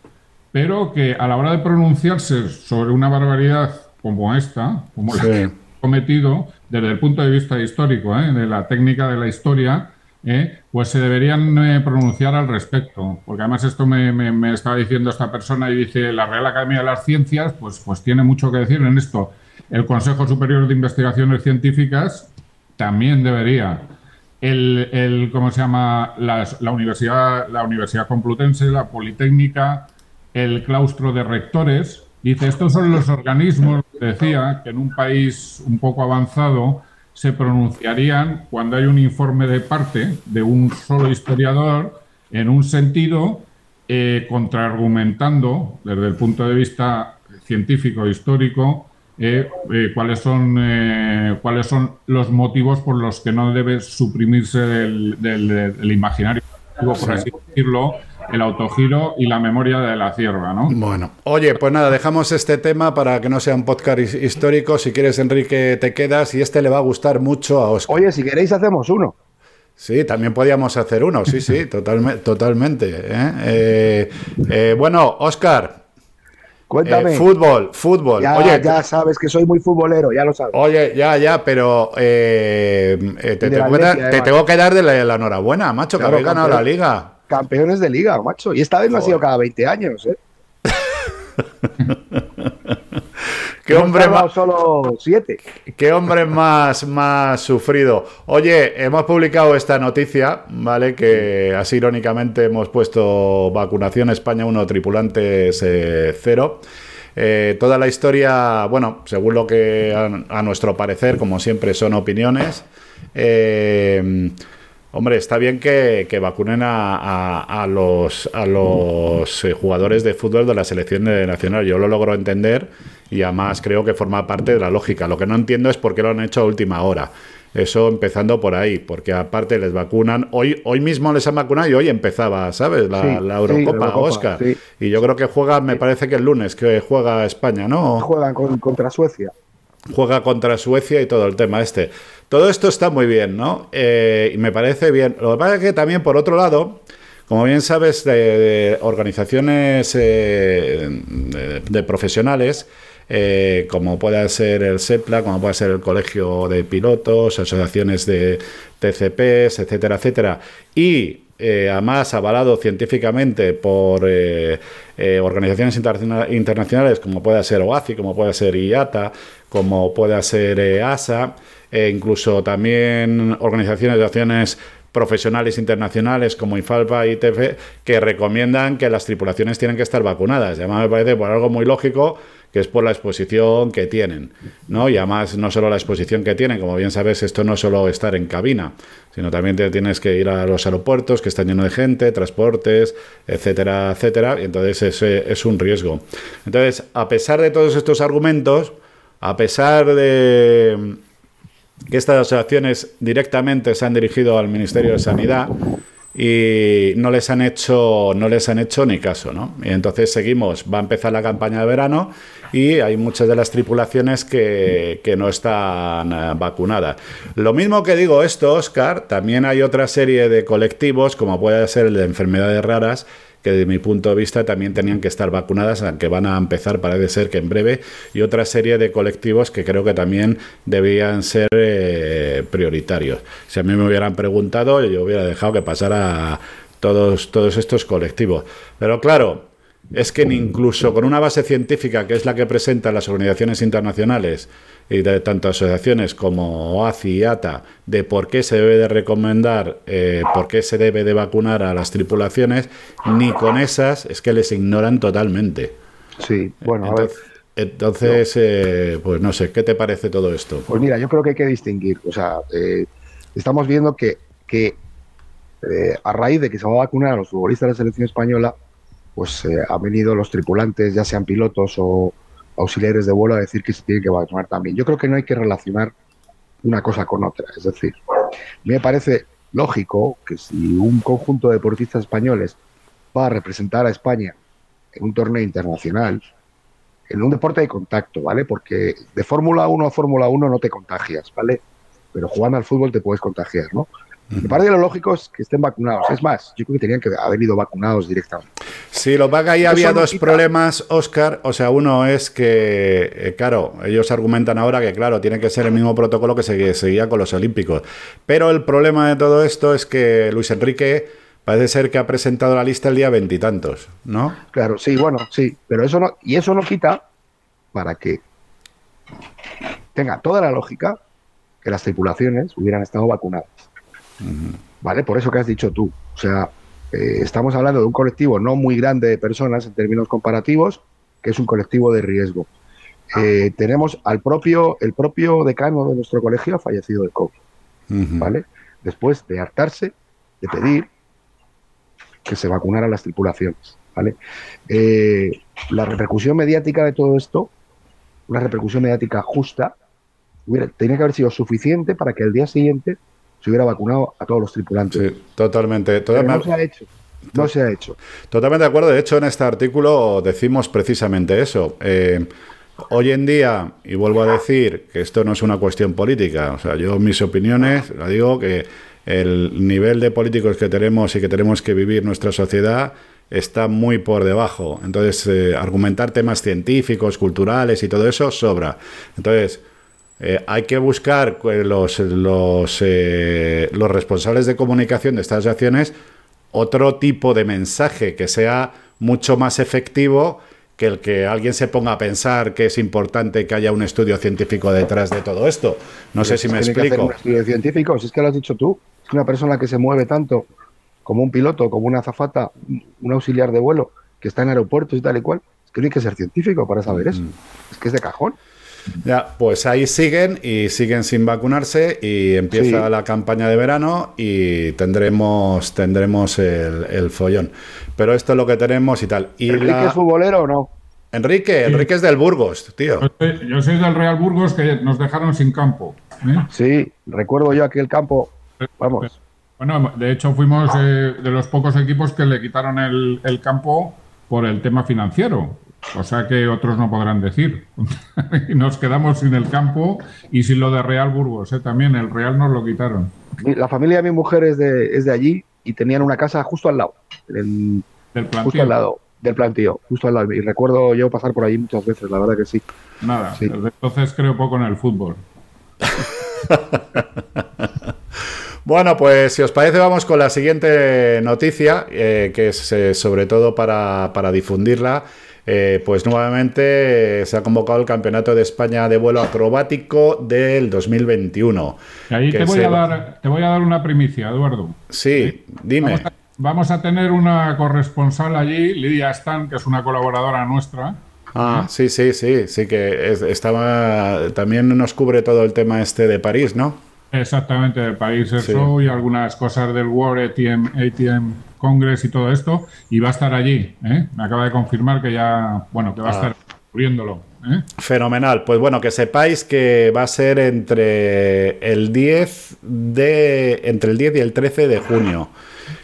pero que a la hora de pronunciarse sobre una barbaridad como esta, como la que he cometido, desde el punto de vista histórico, ¿eh? de la técnica de la historia, ¿eh? pues se deberían eh, pronunciar al respecto. Porque además esto me, estaba diciendo esta persona y dice, la Real Academia de las Ciencias, pues, pues tiene mucho que decir en esto. El Consejo Superior de Investigaciones Científicas también debería. El, el ¿cómo se llama? la, universidad, la Universidad Complutense, la Politécnica, el claustro de rectores. Dice, estos son los organismos, decía, que en un país un poco avanzado se pronunciarían cuando hay un informe de parte de un solo historiador en un sentido eh, contraargumentando desde el punto de vista científico histórico eh, eh, cuáles son cuáles son los motivos por los que no debe suprimirse del, imaginario por así decirlo el autogiro y la memoria de la cierva, ¿no? Bueno, oye, pues nada, dejamos este tema para que no sea un podcast histórico. Si quieres, Enrique, te quedas y este le va a gustar mucho a Oscar. Oye, si queréis, hacemos uno. Sí, también podíamos hacer uno, sí, sí, totalmente. totalmente ¿eh? Eh, eh, bueno, Oscar. Cuéntame. fútbol, fútbol. Ya, oye, ya sabes que soy muy futbolero, ya lo sabes. Oye, ya, ya, pero te, tengo que dar de la, enhorabuena, macho, que habéis ganado la liga campeones de liga, macho. Y esta vez no ha sido cada 20 años, ¿eh? qué hombre más solo siete. Qué hombre más más sufrido. Oye, hemos publicado esta noticia, ¿vale? Que así irónicamente hemos puesto vacunación España 1 tripulantes 0. Eh, eh, toda la historia, bueno, según lo que a, nuestro parecer, como siempre, son opiniones. Eh, Hombre, está bien que, vacunen a, los, a los eh, jugadores de fútbol de la selección nacional. Yo lo logro entender y además creo que forma parte de la lógica. Lo que no entiendo es por qué lo han hecho a última hora. Eso empezando por ahí, porque aparte les vacunan. Hoy, hoy mismo les han vacunado y hoy empezaba, ¿sabes? La, Eurocopa, Oscar. Y yo creo que juega, me parece que el lunes que juega España, ¿no? Juegan contra Suecia juega contra Suecia y todo el tema este. Todo esto está muy bien, ¿no? Eh, y me parece bien. Lo que pasa es que también, por otro lado, como bien sabes, de, organizaciones eh, de, profesionales, eh, como pueda ser el SEPLA, como pueda ser el Colegio de Pilotos, asociaciones de TCPs, etcétera, etcétera, y además avalado científicamente por organizaciones internacionales como pueda ser OACI, como pueda ser IATA, como puede ser eh, ASA, e incluso también organizaciones de acciones profesionales internacionales como IFALPA y ITF que recomiendan que las tripulaciones tienen que estar vacunadas. además me parece por algo muy lógico que es por la exposición que tienen, ¿no? Y además no solo la exposición que tienen, como bien sabes, esto no es solo estar en cabina, sino también te tienes que ir a los aeropuertos que están llenos de gente, transportes, etcétera, etcétera, y entonces ese es un riesgo. Entonces, a pesar de todos estos argumentos, a pesar de que estas acciones directamente se han dirigido al Ministerio de Sanidad y no les han hecho no les han hecho ni caso, ¿no? Y entonces seguimos, va a empezar la campaña de verano y hay muchas de las tripulaciones que, que no están eh, vacunadas. Lo mismo que digo esto, Oscar, también hay otra serie de colectivos, como puede ser el de enfermedades raras, que desde mi punto de vista también tenían que estar vacunadas, aunque van a empezar, parece ser que en breve, y otra serie de colectivos que creo que también debían ser eh, prioritarios. Si a mí me hubieran preguntado, yo hubiera dejado que pasara todos, todos estos colectivos. Pero claro, es que incluso con una base científica que es la que presentan las organizaciones internacionales de tanto asociaciones como OACI y ATA de por qué se debe de recomendar, eh, por qué se debe de vacunar a las tripulaciones, ni con esas es que les ignoran totalmente. Sí, bueno, entonces, a ver. Entonces, eh, pues no sé, ¿qué te parece todo esto? Pues mira, yo creo que hay que distinguir. O sea, eh, estamos viendo que, que a raíz de que se va a vacunar a los futbolistas de la selección española, pues han venido los tripulantes, ya sean pilotos o, auxiliares de vuelo a decir que se tiene que vacunar también. Yo creo que no hay que relacionar una cosa con otra. Es decir, me parece lógico que si un conjunto de deportistas españoles va a representar a España en un torneo internacional, en un deporte de contacto, ¿vale? Porque de Fórmula 1 a Fórmula 1 no te contagias, ¿vale? Pero jugando al fútbol te puedes contagiar, ¿no? Me parece lo lógico es que estén vacunados. Es más, yo creo que tenían que haber ido vacunados directamente. Sí, lo que ahí había dos problemas, Oscar. O sea, uno es que, eh, claro, ellos argumentan ahora que, claro, tiene que ser el mismo protocolo que se seguía con los Olímpicos. Pero el problema de todo esto es que Luis Enrique parece ser que ha presentado la lista el día veintitantos, ¿no? Claro, sí, bueno, sí. Pero eso no, y eso no quita para que tenga toda la lógica que las tripulaciones hubieran estado vacunadas. ¿Vale? Por eso que has dicho tú. O sea, eh, estamos hablando de un colectivo no muy grande de personas en términos comparativos, que es un colectivo de riesgo. Eh, tenemos al propio, el propio decano de nuestro colegio ha fallecido de COVID, ¿vale? Después de hartarse de pedir que se vacunaran las tripulaciones, ¿vale? Eh, la repercusión mediática de todo esto, una repercusión mediática justa, hubiera, tenía que haber sido suficiente para que el día siguiente se hubiera vacunado a todos los tripulantes. Sí, totalmente. no se ha hecho. No se ha hecho. Totalmente de acuerdo. De hecho, en este artículo decimos precisamente eso. Eh, hoy en día, y vuelvo a decir que esto no es una cuestión política, o sea, yo mis opiniones, la digo que el nivel de políticos que tenemos y que tenemos que vivir nuestra sociedad está muy por debajo. Entonces, eh, argumentar temas científicos, culturales y todo eso sobra. Entonces, eh, hay que buscar los, los, eh, los responsables de comunicación de estas acciones otro tipo de mensaje que sea mucho más efectivo que el que alguien se ponga a pensar que es importante que haya un estudio científico detrás de todo esto. No sé si me explico. un estudio científico, si es que lo has dicho tú, es una persona que se mueve tanto como un piloto, como una azafata, un auxiliar de vuelo, que está en aeropuertos y tal y cual, es que no hay que ser científico para saber eso. Mm. Es que es de cajón. Ya, pues ahí siguen y siguen sin vacunarse y empieza la campaña de verano y tendremos tendremos el, follón. Pero esto es lo que tenemos y tal. Y ¿Enrique es futbolero o no? Enrique, Enrique es del Burgos, tío. Yo soy, del Real Burgos que nos dejaron sin campo. ¿eh? Sí, recuerdo yo aquel campo. Vamos. Bueno, de hecho fuimos eh, de los pocos equipos que le quitaron el, el campo por el tema financiero cosa que otros no podrán decir. nos quedamos sin el campo y sin lo de Real Burgos, ¿eh? también el Real nos lo quitaron. La familia de mi mujer es de, es de allí y tenían una casa justo al lado, del justo al lado del plantío, justo al lado. Y recuerdo yo pasar por allí muchas veces, la verdad que sí. Nada, entonces creo poco en el fútbol. Bueno, pues si os parece vamos con la siguiente noticia, eh, que es eh, sobre todo para, para difundirla. Eh, pues nuevamente se ha convocado el Campeonato de España de vuelo acrobático del 2021. ahí te voy, a dar, te voy a dar una primicia, Eduardo. Sí, dime. Vamos a, tener una corresponsal allí, Lidia Stan, que es una colaboradora nuestra, Ah, sí, sí, sí, sí que estaba también nos cubre todo el tema este de París, ¿no? Exactamente, de París eso y algunas cosas del World ATM, ATM Congress y todo esto, y va a estar allí. ¿eh? Me acaba de confirmar que ya, bueno, que va a ah. estar cubriéndolo. ¿eh? Fenomenal. Pues bueno, que sepáis que va a ser entre el 10 de entre el 10 y el 13 de junio.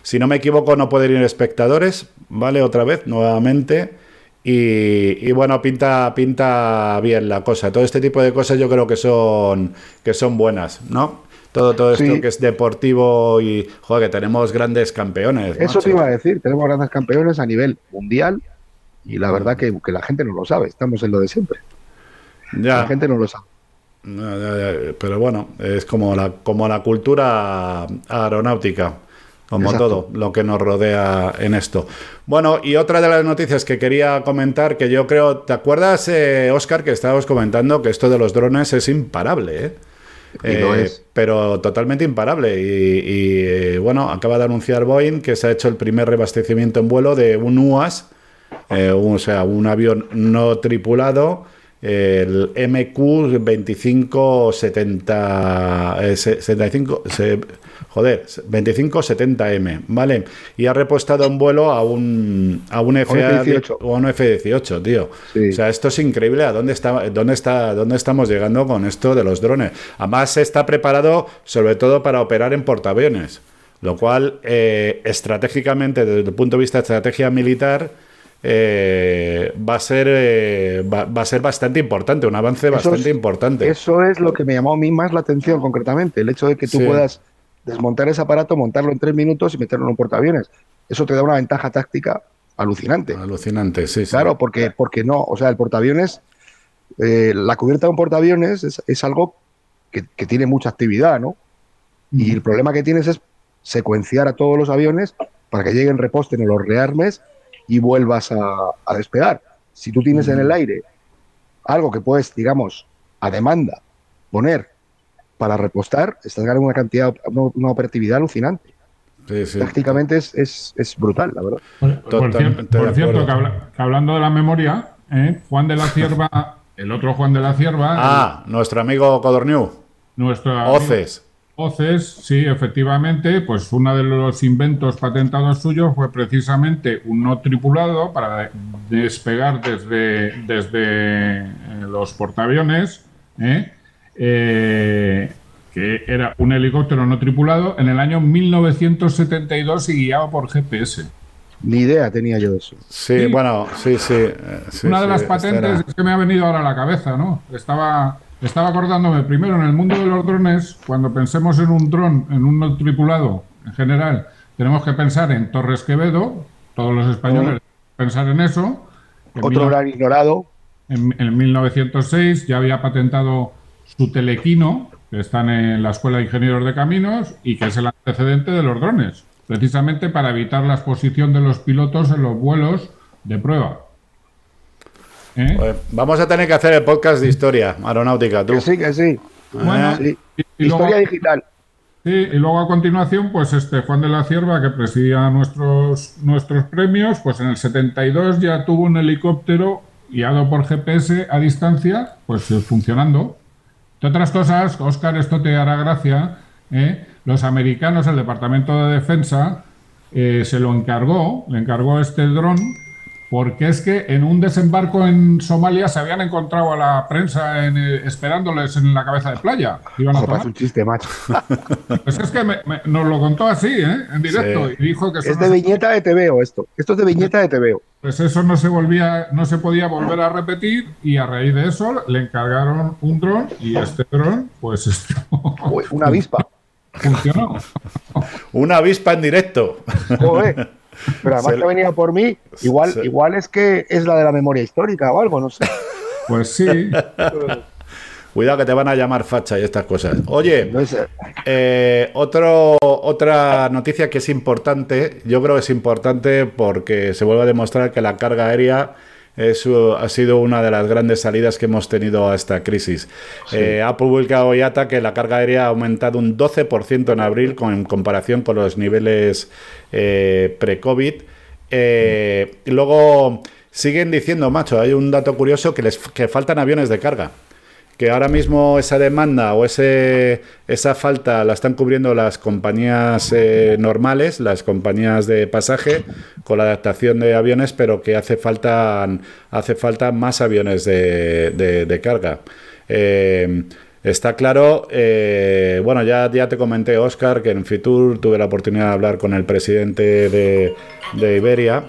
Si no me equivoco, no pueden ir espectadores, ¿vale? Otra vez, nuevamente. Y, bueno, pinta, pinta bien la cosa. Todo este tipo de cosas yo creo que son, que son buenas, ¿no? Todo, todo esto que es deportivo y, joder, que tenemos grandes campeones. Eso te iba a decir, tenemos grandes campeones a nivel mundial y la verdad que, la gente no lo sabe, estamos en lo de siempre. Ya. La gente no lo sabe. Pero bueno, es como la, como la cultura aeronáutica como todo lo que nos rodea en esto. Bueno, y otra de las noticias que quería comentar, que yo creo, ¿te acuerdas, Oscar, eh, que estábamos comentando que esto de los drones es imparable? ¿eh? eh pero totalmente imparable. Y, eh, bueno, acaba de anunciar Boeing que se ha hecho el primer rebastecimiento en vuelo de un UAS, o sea, un avión no tripulado el MQ 2570 75 joder 2570M vale y ha repostado en vuelo a un a un F18 o a un F18 tío. O sea esto es increíble. A dónde está dónde está dónde estamos llegando con esto de los drones además está preparado sobre todo para operar en portaaviones lo cual eh, estratégicamente desde el punto de vista de estrategia militar eh, va, a ser, eh, va, a ser bastante importante, un avance bastante importante. Eso es lo que me llamó a mí más la atención concretamente, el hecho de que tú puedas desmontar ese aparato, montarlo en tres minutos y meterlo en un portaaviones. Eso te da una ventaja táctica alucinante. Alucinante, sí. Claro, porque, porque no, o sea, el portaaviones, eh, la cubierta de un portaaviones es, algo que, tiene mucha actividad, ¿no? Y el problema que tienes es secuenciar a todos los aviones para que lleguen, reposten en los rearmes y vuelvas a, despegar. Si tú tienes en el aire algo que puedes, digamos, a demanda poner para repostar, estás ganando una cantidad, una, operatividad alucinante. Prácticamente es, es, brutal, la verdad. Por, cierto, que, hablando de la memoria, ¿eh? Juan de la Cierva, el otro Juan de la Cierva. Ah, nuestro amigo Codorniu. Nuestro Oces. Entonces, sí, efectivamente, pues uno de los inventos patentados suyos fue precisamente un no tripulado para despegar desde, desde eh, los portaaviones, ¿eh? Eh, que era un helicóptero no tripulado en el año 1972 y guiado por GPS. Ni idea tenía yo de eso. Sí, bueno, sí, sí. Una de las patentes es que me ha venido ahora a la cabeza, ¿no? Estaba estaba acordándome primero en el mundo de los drones, cuando pensemos en un dron, en un tripulado en general, tenemos que pensar en Torres Quevedo, todos los españoles pensar en eso. Otro gran ignorado. En, en, 1906 ya había patentado su telequino, que está en la Escuela de Ingenieros de Caminos y que es el antecedente de los drones, precisamente para evitar la exposición de los pilotos en los vuelos de prueba. ¿Eh? Pues vamos a tener que hacer el podcast de historia aeronáutica, tú. Que sí, que sí. Bueno, historia digital. Sí, y luego a continuación, pues este Juan de la Cierva, que presidía nuestros, nuestros premios, pues en el 72 ya tuvo un helicóptero guiado por GPS a distancia, pues eh, funcionando. De otras cosas, Oscar, esto te hará gracia, ¿eh? los americanos, el Departamento de Defensa, se lo encargó, le encargó este dron porque es que en un desembarco en Somalia se habían encontrado a la prensa eh, esperándoles en la cabeza de playa. Iban a un chiste, macho. Pues es que nos lo contó así, ¿eh? En directo. Y dijo que es de viñeta de TVO esto. Esto es de viñeta de TVO. Pues eso no se volvía, no se podía volver a repetir y a raíz de eso le encargaron un dron y este dron, pues esto... Una avispa. Funcionó. Una avispa en directo. Joder. Pero además que venía por mí, igual, igual es que es la de la memoria histórica o algo, no sé. Pues sí. Cuidado que te van a llamar facha y estas cosas. Oye, eh, otro, otra noticia que es importante, yo creo que es importante porque se vuelve a demostrar que la carga aérea eso ha sido una de las grandes salidas que hemos tenido a esta crisis. Eh, ha publicado IATA que la carga aérea ha aumentado un 12% en abril con, en comparación con los niveles eh, pre-COVID. Eh, luego, siguen diciendo, macho, hay un dato curioso que les que faltan aviones de carga que ahora mismo esa demanda o ese, esa falta la están cubriendo las compañías eh, normales, las compañías de pasaje, con la adaptación de aviones, pero que hace falta, hace falta más aviones de, carga. Eh, está claro, eh, bueno, ya, ya te comenté, Oscar, que en Fitur tuve la oportunidad de hablar con el presidente de, de Iberia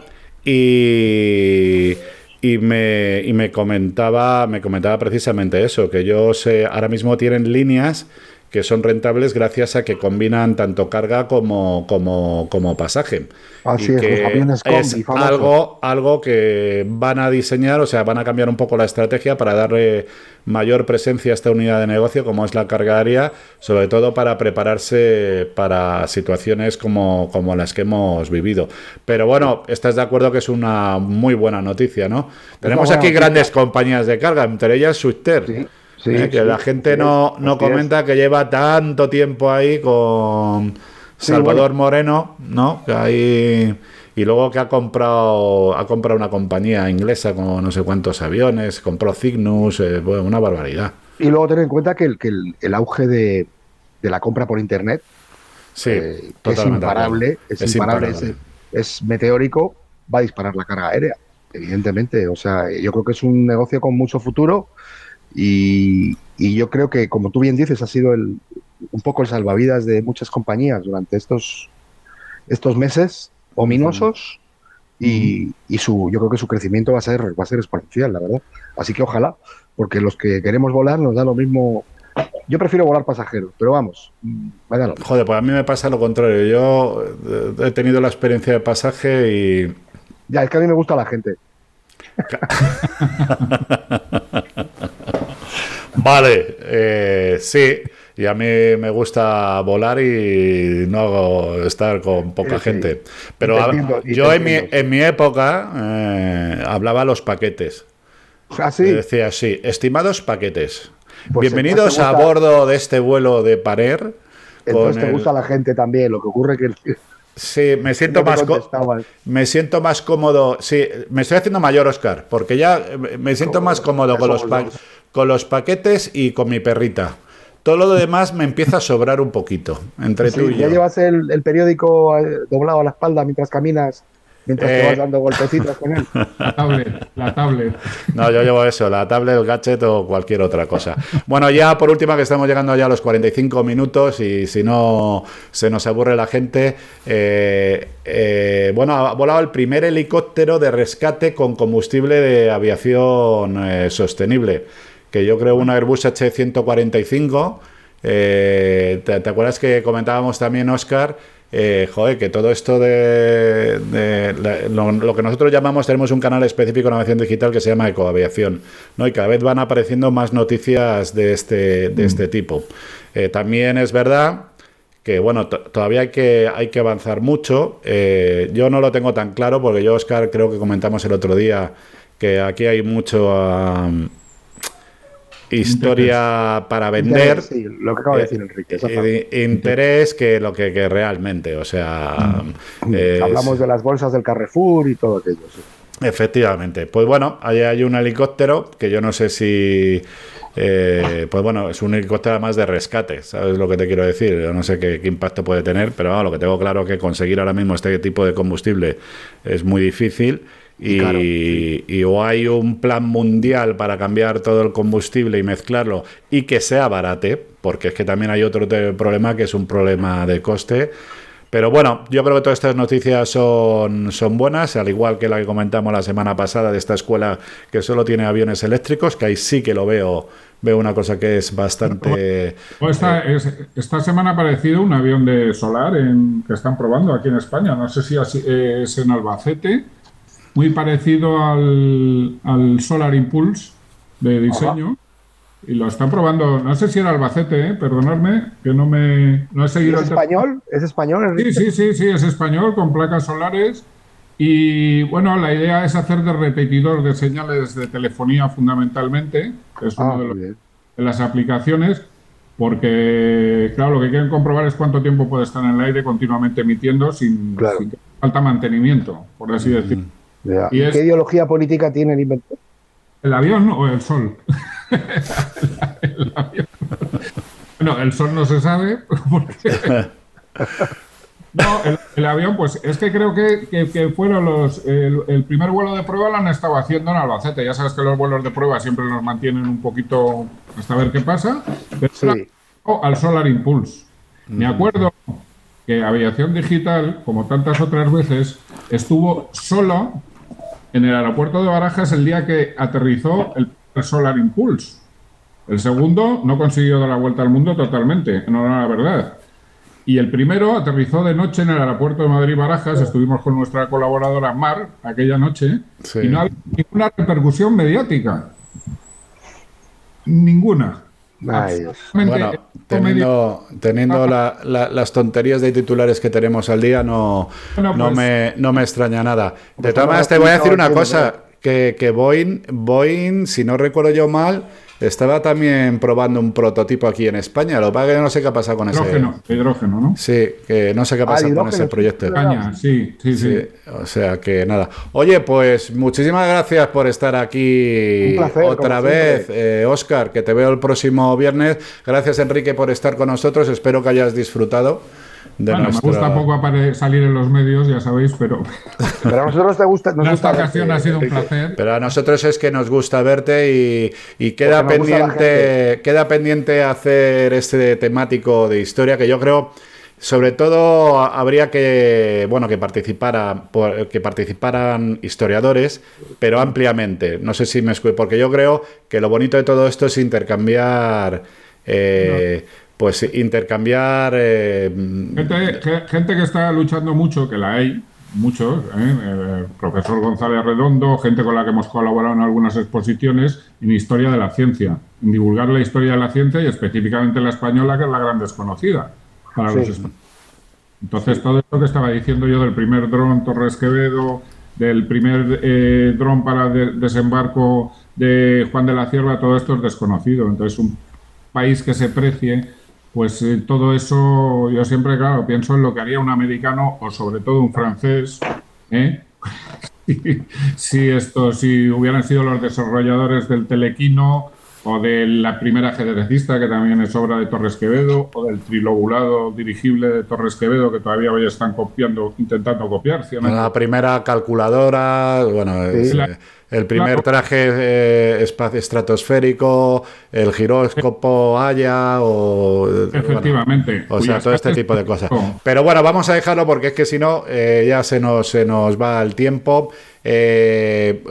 y y me, y me comentaba me comentaba precisamente eso que ellos ahora mismo tienen líneas que son rentables gracias a que combinan tanto carga como, como, como pasaje. Así es, los aviones es algo, algo que van a diseñar, o sea, van a cambiar un poco la estrategia para darle mayor presencia a esta unidad de negocio como es la carga aérea, sobre todo para prepararse para situaciones como, como las que hemos vivido. Pero bueno, estás de acuerdo que es una muy buena noticia, ¿no? Tenemos aquí grandes compañías de carga, entre ellas Swister. ¿eh? que la gente no, no comenta que lleva tanto tiempo ahí con Salvador Moreno, ¿no? Que ahí y luego que ha comprado ha comprado una compañía inglesa con no sé cuántos aviones, compró Cygnus, eh, una barbaridad. Y luego tener en cuenta que el, que el, auge de, la compra por internet sí, eh, es imparable, es, imparable, es, meteórico, va a disparar la carga aérea, evidentemente. O sea, yo creo que es un negocio con mucho futuro y, yo creo que, como tú bien dices, ha sido el, un poco el salvavidas de muchas compañías durante estos, estos meses ominosos y, su, yo creo que su crecimiento va a, ser, va a ser exponencial, la verdad. Así que ojalá, porque los que queremos volar nos da lo mismo. Yo prefiero volar pasajeros, pero vamos, vaya Joder, pues a mí me pasa lo contrario. Yo he tenido la experiencia de pasaje y... Ya, es que a mí me gusta la gente. Vale, eh, sí. Y a mí me gusta volar y no hago estar con poca gente. Pero yo en mi, en mi, época eh, hablaba los paquetes. ¿Ah, sí? Decía así, estimados paquetes. Pues bienvenidos a bordo de este vuelo de Parer. Entonces te gusta la gente también, lo que ocurre que... Sí, me siento más me siento más cómodo. Sí, me estoy haciendo mayor, Oscar, porque ya me siento más cómodo con los, con los paquetes y con mi perrita. Todo lo demás me empieza a sobrar un poquito entre tú y ya llevas el, el, periódico eh, doblado a la espalda mientras caminas mientras te vas eh. dando golpecitos con él. La tablet, la tablet. No, yo llevo eso, la tablet, el gadget o cualquier otra cosa. Bueno, ya por último, que estamos llegando ya a los 45 minutos y si no se nos aburre la gente, eh, eh, bueno, ha volado el primer helicóptero de rescate con combustible de aviación sostenible, que yo creo un Airbus H145. ¿te, ¿te, acuerdas que comentábamos también, Oscar? Eh, joder, que todo esto de, lo, que nosotros llamamos, tenemos un canal específico en aviación digital que se llama Ecoaviación, ¿no? Y cada vez van apareciendo más noticias de este, de este tipo. Eh, también es verdad que, bueno, todavía hay que, hay que avanzar mucho. Eh, yo no lo tengo tan claro porque yo, Oscar, creo que comentamos el otro día que aquí hay mucho historia para vender. lo que acaba de decir Enrique. Eh, interés que lo que, realmente, o sea. Mm. Hablamos de las bolsas del Carrefour y todo aquello. Efectivamente. Pues bueno, ahí hay un helicóptero que yo no sé si. Eh, pues bueno, es un helicóptero además de rescate, ¿sabes lo que te quiero decir? Yo no sé qué, impacto puede tener, pero lo que tengo claro es que conseguir ahora mismo este tipo de combustible es muy difícil y, o hay un plan mundial para cambiar todo el combustible y mezclarlo y que sea barate, porque es que también hay otro problema que es un problema de coste. Pero bueno, yo creo que todas estas noticias son, son buenas, al igual que la que comentamos la semana pasada de esta escuela que solo tiene aviones eléctricos, que ahí sí que lo veo, veo una cosa que es bastante... Pues esta, eh, esta semana ha aparecido un avión de solar en, que están probando aquí en España, no sé si es en Albacete muy parecido al, al Solar Impulse de diseño. Y lo están probando, no sé si era Albacete, ¿eh? perdonadme, que no me no he seguido. ¿Es español? ¿Es español? Sí, sí, sí, sí, es español, con placas solares. Y bueno, la idea es hacer de repetidor de señales de telefonía fundamentalmente, que es una ah, de, las aplicaciones, porque claro, lo que quieren comprobar es cuánto tiempo puede estar en el aire continuamente emitiendo sin, falta mantenimiento, por así decirlo. ¿Y qué ideología política tiene el inventor? ¿El avión o el sol? el, avión. Bueno, el sol no se sabe. No, el, avión, pues es que creo que, fueron los. El, primer vuelo de prueba lo han estado haciendo en Albacete. Ya sabes que los vuelos de prueba siempre nos mantienen un poquito hasta ver qué pasa. sí. Al Solar Impulse. Me acuerdo que Aviación Digital, como tantas otras veces, estuvo solo en el aeropuerto de Barajas el día que aterrizó el Solar Impulse. El segundo no consiguió dar la vuelta al mundo totalmente, no era la verdad. Y el primero aterrizó de noche en el aeropuerto de Madrid-Barajas. Estuvimos con nuestra colaboradora Mar aquella noche y no había ninguna repercusión mediática. Ninguna. Bueno, teniendo, teniendo las tonterías de titulares que tenemos al día, no, no, pues me, no me extraña nada. De todas maneras, te voy a decir una cosa, que, que Boeing, Boeing, si no recuerdo yo mal, estaba también probando un prototipo aquí en España. Lo que pasa es que no sé qué ha pasado con hidrógeno, ese. Hidrógeno, ¿no? Sí, que no sé qué ha ah, pasado con ese proyecto. España, sí, sí, sí, O sea que nada. Oye, pues muchísimas gracias por estar aquí otra vez, eh, Oscar, que te veo el próximo viernes. Gracias, Enrique, por estar con nosotros. Espero que hayas disfrutado bueno, me gusta poco salir en los medios, ya sabéis, pero. Pero a nosotros te gusta. Nos esta ocasión ha sido un placer. Pero a nosotros es que nos gusta verte y, queda pendiente, queda pendiente hacer este temático de historia que yo creo. Sobre todo habría que bueno que participara que participaran historiadores, pero ampliamente. No sé si me escucho, porque yo creo que lo bonito de todo esto es intercambiar eh, pues intercambiar... Eh, gente, que está luchando mucho, que la hay, muchos, ¿eh? el profesor González Redondo, gente con la que hemos colaborado en algunas exposiciones, en historia de la ciencia, en divulgar la historia de la ciencia y específicamente la española, que es la gran desconocida para los Entonces, todo esto que estaba diciendo yo del primer dron Torres Quevedo, del primer eh, dron para desembarco de Juan de la Cierva, todo esto es desconocido. Entonces, un país que se precie pues eh, todo eso, yo siempre, claro, pienso en lo que haría un americano o sobre todo un francés, ¿eh? si, esto, si hubieran sido los desarrolladores del telequino o de la primera ajedrecista, que también es obra de Torres Quevedo, o del trilobulado dirigible de Torres Quevedo, que todavía hoy están copiando, intentando copiar. La primera calculadora, bueno, el primer traje eh, estratosférico, el giróscopo Haya o... Efectivamente. o sea, todo este tipo de cosas. Pero bueno, vamos a dejarlo porque es que si no, eh, ya se nos, se nos va el tiempo. Eh,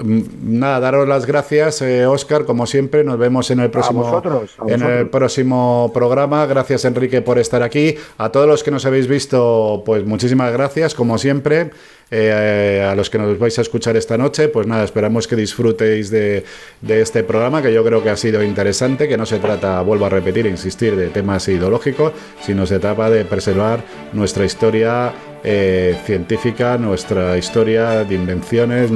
nada, daros las gracias, Oscar, como siempre. Nos vemos en el próximo, en el próximo programa. Gracias, Enrique, por estar aquí. A todos los que nos habéis visto, pues muchísimas gracias, como siempre. Eh, a los que nos vais a escuchar esta noche, pues nada, esperamos que disfrutéis de, este programa, que yo creo que ha sido interesante, que no se trata, vuelvo a repetir, insistir, de temas ideológicos, sino se trata de preservar nuestra historia eh, científica, nuestra historia de invenciones,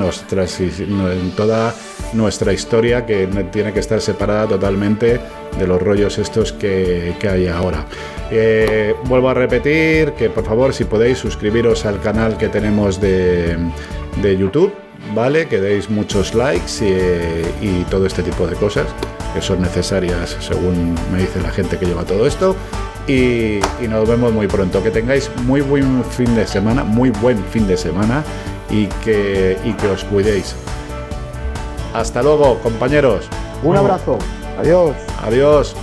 toda nuestra historia que tiene que estar separada totalmente de los rollos estos que, que hay ahora. Eh, vuelvo a repetir que por favor si podéis suscribiros al canal que tenemos de, YouTube, ¿vale? Que deis muchos likes y, todo este tipo de cosas que son necesarias según me dice la gente que lleva todo esto. Y, nos vemos muy pronto. Que tengáis muy buen fin de semana, muy buen fin de semana y que, y que os cuidéis. Hasta luego, compañeros. Un abrazo. Adiós. Adiós.